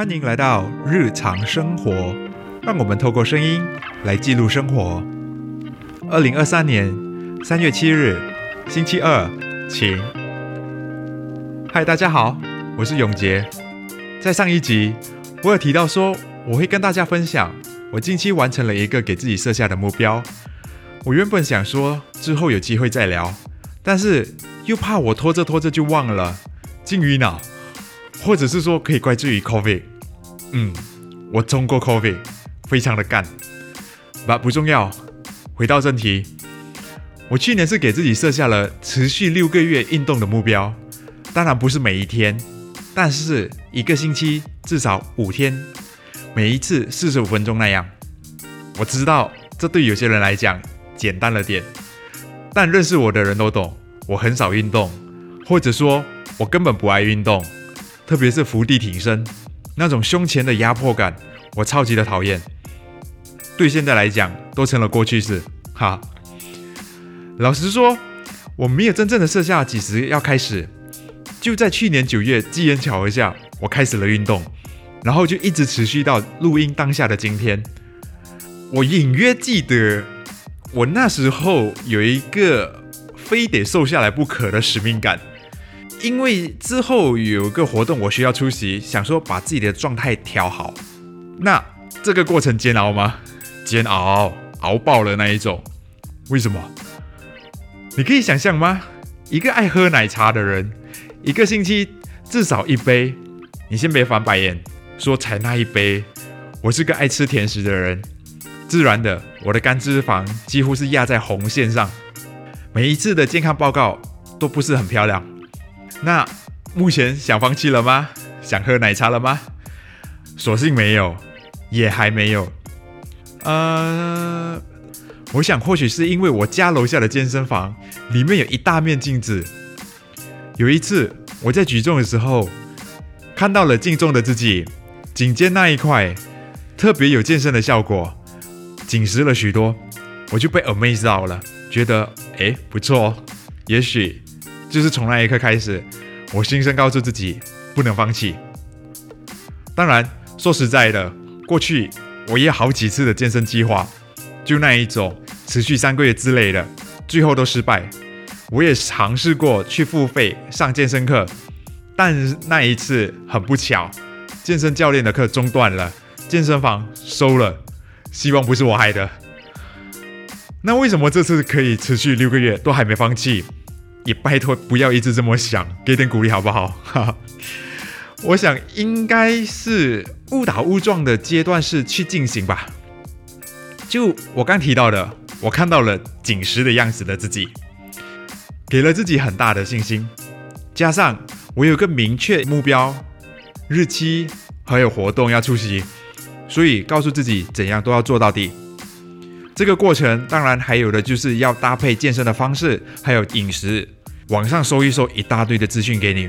欢迎来到日常生活，让我们透过声音来记录生活。二零二三年三月七日，星期二，晴。嗨，大家好，我是永杰。在上一集，我有提到说，我会跟大家分享我近期完成了一个给自己设下的目标。我原本想说之后有机会再聊，但是又怕我拖着拖着就忘了，金鱼脑。或者是说可以怪罪于 COVID，嗯，我中过 COVID，非常的干，，but 不重要。回到正题，我去年是给自己设下了持续六个月运动的目标，当然不是每一天，但是一个星期至少五天，每一次四十五分钟那样。我知道这对有些人来讲简单了点，但认识我的人都懂，我很少运动，或者说我根本不爱运动。特别是伏地挺身，那种胸前的压迫感，我超级的讨厌。对现在来讲，都成了过去式。哈，老实说，我没有真正的设下几时要开始。就在去年九月，机缘巧合下，我开始了运动，然后就一直持续到录音当下的今天。我隐约记得，我那时候有一个非得瘦下来不可的使命感。因为之后有个活动我需要出席，想说把自己的状态调好。那这个过程煎熬吗？煎熬，熬爆了那一种。为什么？你可以想象吗？一个爱喝奶茶的人，一个星期至少一杯。你先别翻白眼，说才那一杯。我是个爱吃甜食的人，自然的，我的肝脂肪几乎是压在红线上。每一次的健康报告都不是很漂亮。那目前想放弃了吗？想喝奶茶了吗？索性没有，也还没有。呃，我想或许是因为我家楼下的健身房里面有一大面镜子。有一次我在举重的时候看到了镜中的自己，颈肩那一块特别有健身的效果，紧实了许多，我就被 amazed 到了，觉得哎不错，也许。就是从那一刻开始，我心声告诉自己不能放弃。当然，说实在的，过去我也好几次的健身计划，就那一种持续三个月之类的，最后都失败。我也尝试过去付费上健身课，但那一次很不巧，健身教练的课中断了，健身房收了。希望不是我害的。那为什么这次可以持续六个月都还没放弃？也拜托不要一直这么想，给点鼓励好不好？哈，我想应该是误打误撞的阶段是去进行吧。就我刚提到的，我看到了紧实的样子的自己，给了自己很大的信心。加上我有个明确目标、日期还有活动要出席，所以告诉自己怎样都要做到底。这个过程当然还有的就是要搭配健身的方式，还有饮食，网上搜一搜一大堆的资讯给你。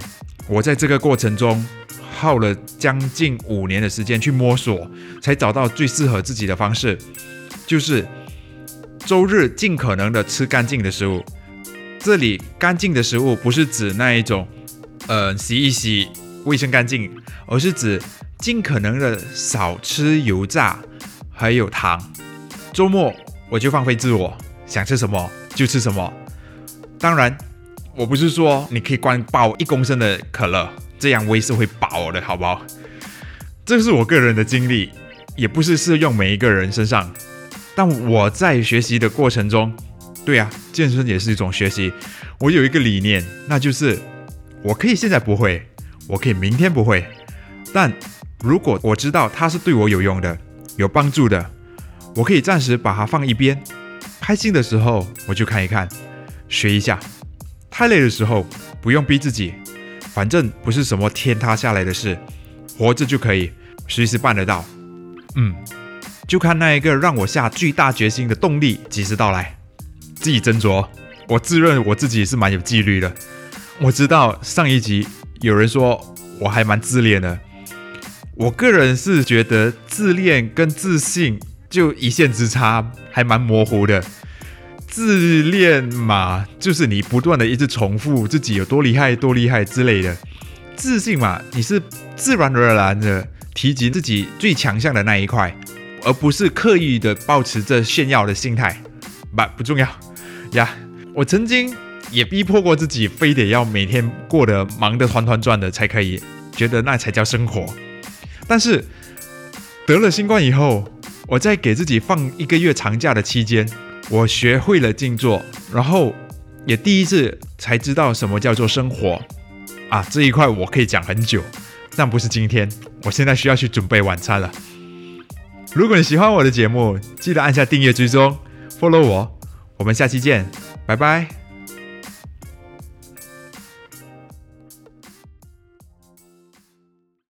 我在这个过程中耗了将近五年的时间去摸索，才找到最适合自己的方式，就是周日尽可能的吃干净的食物。这里干净的食物不是指那一种，呃，洗一洗卫生干净，而是指尽可能的少吃油炸，还有糖。周末我就放飞自我，想吃什么就吃什么。当然，我不是说你可以灌爆一公升的可乐，这样我也是会饱的，好不好？这是我个人的经历，也不是适用每一个人身上。但我在学习的过程中，对啊，健身也是一种学习。我有一个理念，那就是我可以现在不会，我可以明天不会，但如果我知道它是对我有用的、有帮助的。我可以暂时把它放一边，开心的时候我就看一看，学一下；太累的时候不用逼自己，反正不是什么天塌下来的事，活着就可以，随时办得到。嗯，就看那一个让我下巨大决心的动力几时到来，自己斟酌。我自认我自己是蛮有纪律的，我知道上一集有人说我还蛮自恋的，我个人是觉得自恋跟自信。就一线之差，还蛮模糊的。自恋嘛，就是你不断的一直重复自己有多厉害、多厉害之类的。自信嘛，你是自然而然的、提及自己最强项的那一块，而不是刻意的保持着炫耀的心态。不，不重要呀。我曾经也逼迫过自己，非得要每天过得忙得团团转的才可以，觉得那才叫生活。但是得了新冠以后，我在给自己放一个月长假的期间，我学会了静坐，然后也第一次才知道什么叫做生活啊！这一块我可以讲很久，但不是今天。我现在需要去准备晚餐了。如果你喜欢我的节目，记得按下订阅追踪，follow 我。我们下期见，拜拜。